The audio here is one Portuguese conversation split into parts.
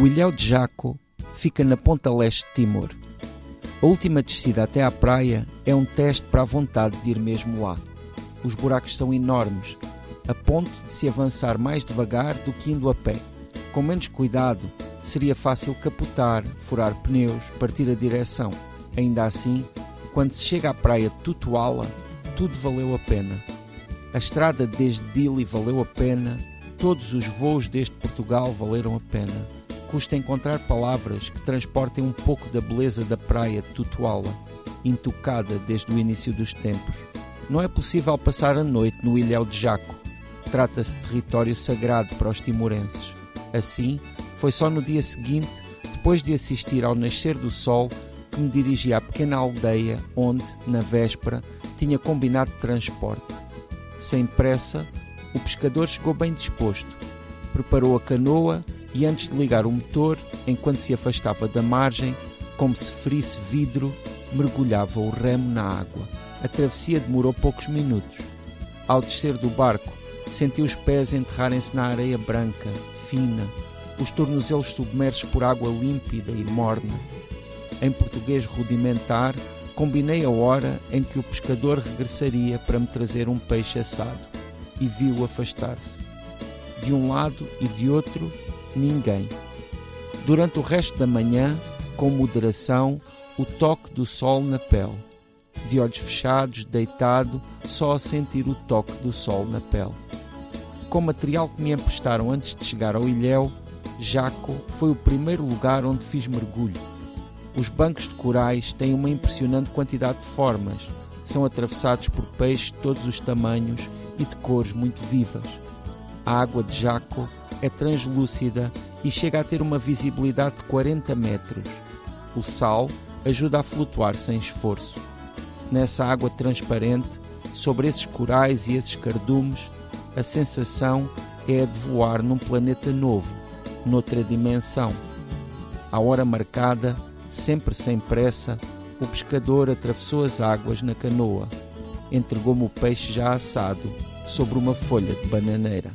O Ilhéu de Jaco fica na ponta leste de Timor. A última descida até à praia é um teste para a vontade de ir mesmo lá. Os buracos são enormes, a ponto de se avançar mais devagar do que indo a pé. Com menos cuidado, seria fácil capotar, furar pneus, partir a direção. Ainda assim, quando se chega à praia de Tutuala, tudo valeu a pena. A estrada desde Dili valeu a pena, todos os voos desde Portugal valeram a pena. Custa encontrar palavras que transportem um pouco da beleza da praia de Tutuala, intocada desde o início dos tempos. Não é possível passar a noite no Ilhéu de Jaco. Trata-se de território sagrado para os timorenses. Assim, foi só no dia seguinte, depois de assistir ao nascer do sol, que me dirigi à pequena aldeia onde, na véspera, tinha combinado transporte. Sem pressa, o pescador chegou bem disposto. Preparou a canoa e, antes de ligar o motor, enquanto se afastava da margem, como se ferisse vidro, mergulhava o remo na água. A travessia demorou poucos minutos. Ao descer do barco, senti os pés enterrarem-se na areia branca, fina, os tornozelos submersos por água límpida e morna. Em português rudimentar, combinei a hora em que o pescador regressaria para me trazer um peixe assado e vi-o afastar-se. De um lado e de outro, ninguém. Durante o resto da manhã, com moderação, o toque do sol na pele. De olhos fechados, deitado, só a sentir o toque do sol na pele. Com material que me emprestaram antes de chegar ao ilhéu, Jaco foi o primeiro lugar onde fiz mergulho. Os bancos de corais têm uma impressionante quantidade de formas, são atravessados por peixes de todos os tamanhos e de cores muito vivas. A água de Jaco é translúcida e chega a ter uma visibilidade de 40 metros. O sal ajuda a flutuar sem esforço. Nessa água transparente, sobre esses corais e esses cardumes, a sensação é a de voar num planeta novo, noutra dimensão. À hora marcada, sempre sem pressa, o pescador atravessou as águas na canoa. Entregou-me o peixe já assado sobre uma folha de bananeira.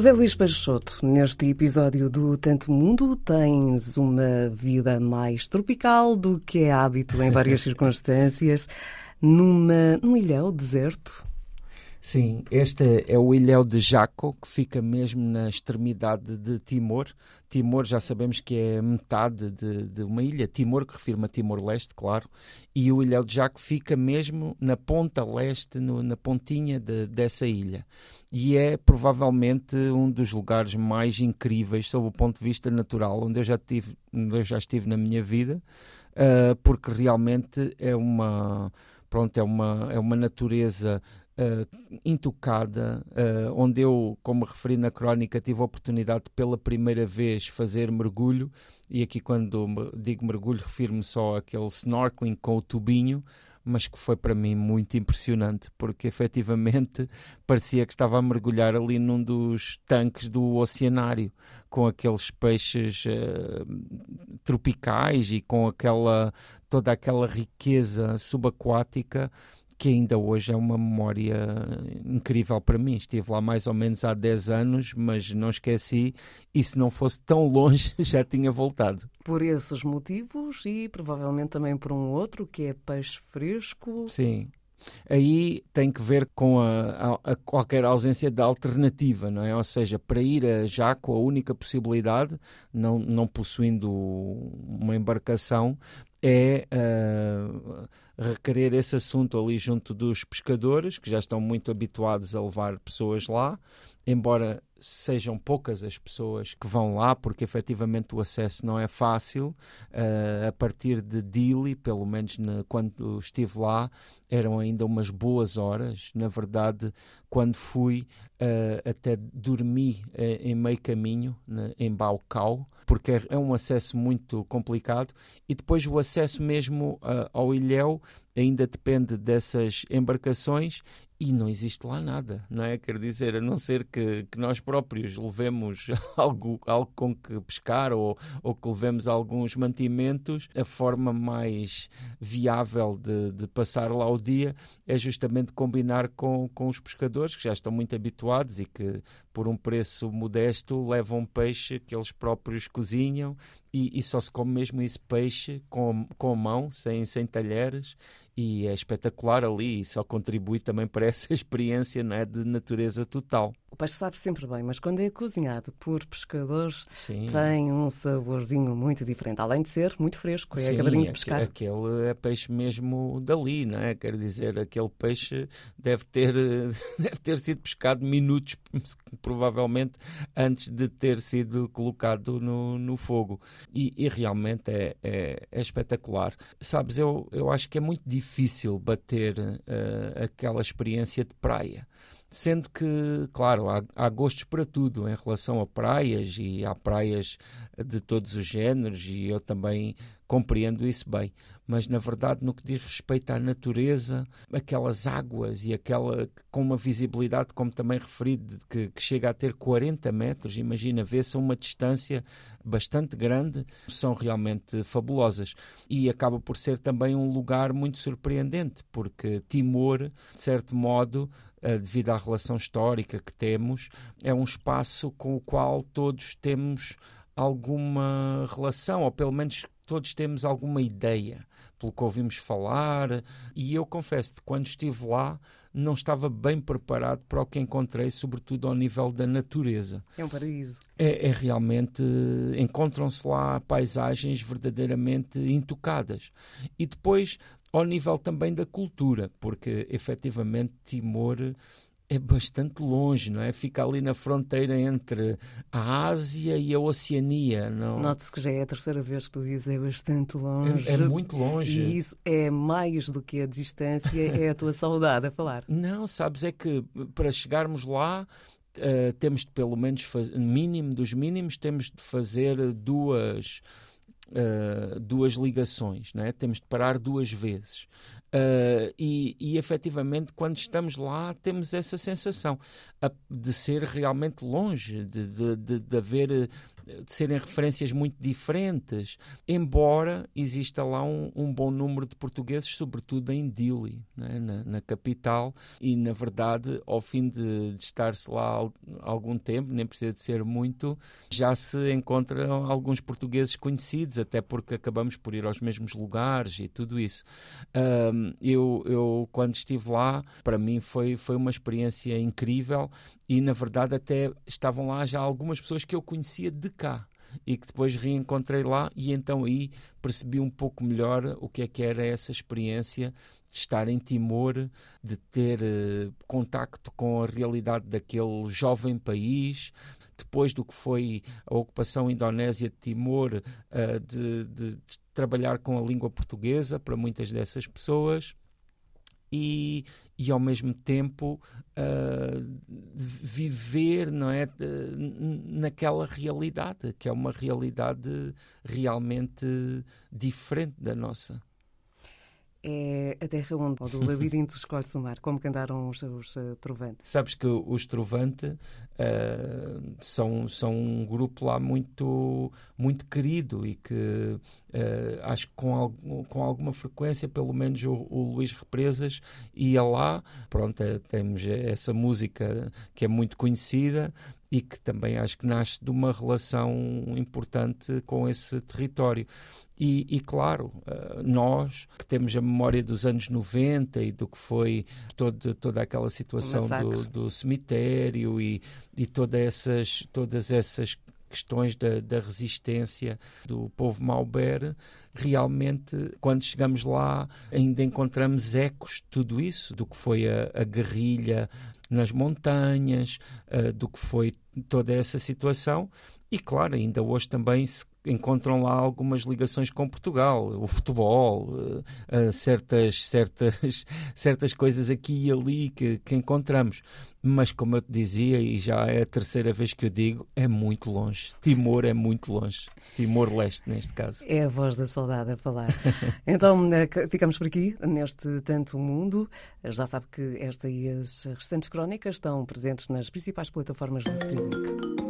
José Luís Peixoto, neste episódio do Tanto Mundo, tens uma vida mais tropical do que é hábito em várias circunstâncias, numa, num ilhéu deserto. Sim, este é o ilhéu de Jaco, que fica mesmo na extremidade de Timor. Timor já sabemos que é metade de, de uma ilha, Timor, que refirma Timor-Leste, claro, e o ilhéu de Jaco fica mesmo na ponta leste, no, na pontinha de, dessa ilha. E é provavelmente um dos lugares mais incríveis sob o ponto de vista natural onde eu já tive, onde eu já estive na minha vida, uh, porque realmente é uma pronto é uma é uma natureza uh, intocada, uh, onde eu, como referi na crónica, tive a oportunidade de, pela primeira vez fazer mergulho, e aqui quando digo mergulho refiro-me só àquele snorkeling com o tubinho, mas que foi para mim muito impressionante, porque efetivamente parecia que estava a mergulhar ali num dos tanques do oceanário, com aqueles peixes uh, tropicais e com aquela toda aquela riqueza subaquática que ainda hoje é uma memória incrível para mim. Estive lá mais ou menos há 10 anos, mas não esqueci, e se não fosse tão longe, já tinha voltado. Por esses motivos e provavelmente também por um outro, que é peixe fresco. Sim. Aí tem que ver com a, a, a, qualquer ausência de alternativa, não é? Ou seja, para ir a Jaco, a única possibilidade, não, não possuindo uma embarcação, é uh, requerer esse assunto ali junto dos pescadores, que já estão muito habituados a levar pessoas lá, embora sejam poucas as pessoas que vão lá, porque efetivamente o acesso não é fácil. Uh, a partir de Dili, pelo menos na, quando estive lá, eram ainda umas boas horas. Na verdade, quando fui, uh, até dormi uh, em meio caminho, né, em Baucau, porque é, é um acesso muito complicado. E depois o acesso mesmo ao ilhéu ainda depende dessas embarcações e não existe lá nada, não é? Quer dizer, a não ser que, que nós próprios levemos algo, algo com que pescar ou, ou que levemos alguns mantimentos, a forma mais viável de, de passar lá o dia é justamente combinar com, com os pescadores que já estão muito habituados e que por um preço modesto levam peixe que eles próprios cozinham e, e, só se come mesmo esse peixe com, com a mão, sem, sem talheres, e é espetacular ali e só contribui também para essa experiência não é, de natureza total. O peixe sabe sempre bem, mas quando é cozinhado por pescadores Sim. tem um saborzinho muito diferente, além de ser muito fresco, é Sim, acabadinho de pescar. aquele é peixe mesmo dali, não é? Quer dizer, aquele peixe deve ter, deve ter sido pescado minutos, provavelmente, antes de ter sido colocado no, no fogo. E, e realmente é, é, é, espetacular. Sabes, eu, eu acho que é muito difícil bater uh, aquela experiência de praia. Sendo que, claro, há, há, gostos para tudo em relação a praias e há praias de todos os géneros e eu também compreendo isso bem. Mas, na verdade, no que diz respeito à natureza, aquelas águas e aquela com uma visibilidade, como também referido, que, que chega a ter 40 metros, imagina, vê-se a uma distância bastante grande, são realmente fabulosas. E acaba por ser também um lugar muito surpreendente, porque Timor, de certo modo, eh, devido à relação histórica que temos, é um espaço com o qual todos temos alguma relação, ou pelo menos todos temos alguma ideia, pelo que ouvimos falar, e eu confesso que quando estive lá não estava bem preparado para o que encontrei, sobretudo ao nível da natureza. É um paraíso. É, é realmente, encontram-se lá paisagens verdadeiramente intocadas. E depois, ao nível também da cultura, porque efetivamente Timor é bastante longe, não é? Fica ali na fronteira entre a Ásia e a Oceania. Não... Note-se que já é a terceira vez que tu dizes é bastante longe. É, é, muito longe. E isso é mais do que a distância, é a tua saudade a falar. Não, sabes, é que para chegarmos lá uh, temos de pelo menos, fazer, mínimo dos mínimos, temos de fazer duas... Uh, duas ligações, né? temos de parar duas vezes. Uh, e, e efetivamente, quando estamos lá, temos essa sensação de ser realmente longe, de, de, de, de haver de serem referências muito diferentes, embora exista lá um, um bom número de portugueses, sobretudo em Dili, né, na, na, capital, e na verdade, ao fim de, de estar-se lá algum tempo, nem precisa de ser muito, já se encontram alguns portugueses conhecidos, até porque acabamos por ir aos mesmos lugares e tudo isso. Um, eu, eu, quando estive lá, para mim foi, foi uma experiência incrível e, na verdade, até estavam lá já algumas pessoas que eu conhecia de cá e que depois reencontrei lá e então aí percebi um pouco melhor o que é que era essa experiência de estar em Timor, de ter uh, contacto com a realidade daquele jovem país, depois do que foi a ocupação indonésia de Timor, de, de, de trabalhar com a língua portuguesa para muitas dessas pessoas. E, e ao mesmo tempo uh, viver não é naquela realidade que é uma realidade realmente diferente da nossa é a terra onde o labirinto escolhe-se o mar, como cantaram os, os uh, Trovante. Sabes que os Trovante uh, são, são um grupo lá muito, muito querido e que uh, acho que com, com alguma frequência, pelo menos o, o Luís Represas ia lá. Pronto, temos essa música que é muito conhecida, e que também acho que nasce de uma relação importante com esse território. E, e, claro, eh, nós que temos a memória dos anos 90 e do que foi todo, toda aquela situação do, do, cemitério e, e todas essas, todas essas questões da, da, resistência do povo Maubert, realmente, quando chegamos lá, ainda encontramos ecos de tudo isso, do que foi a, a guerrilha nas montanhas, uh, do que foi toda essa situação. E claro, ainda hoje também se encontram lá algumas ligações com Portugal, o futebol, uh, certas, certas, certas coisas aqui e ali que, que encontramos. Mas, como eu te dizia, e já é a terceira vez que eu digo, é muito longe. Timor é muito longe. Timor-Leste, neste caso. É a voz da saudade a falar. então, eh, ficamos por aqui, neste Tanto Mundo. Já sabe que esta e as restantes crónicas estão presentes nas principais plataformas de streaming.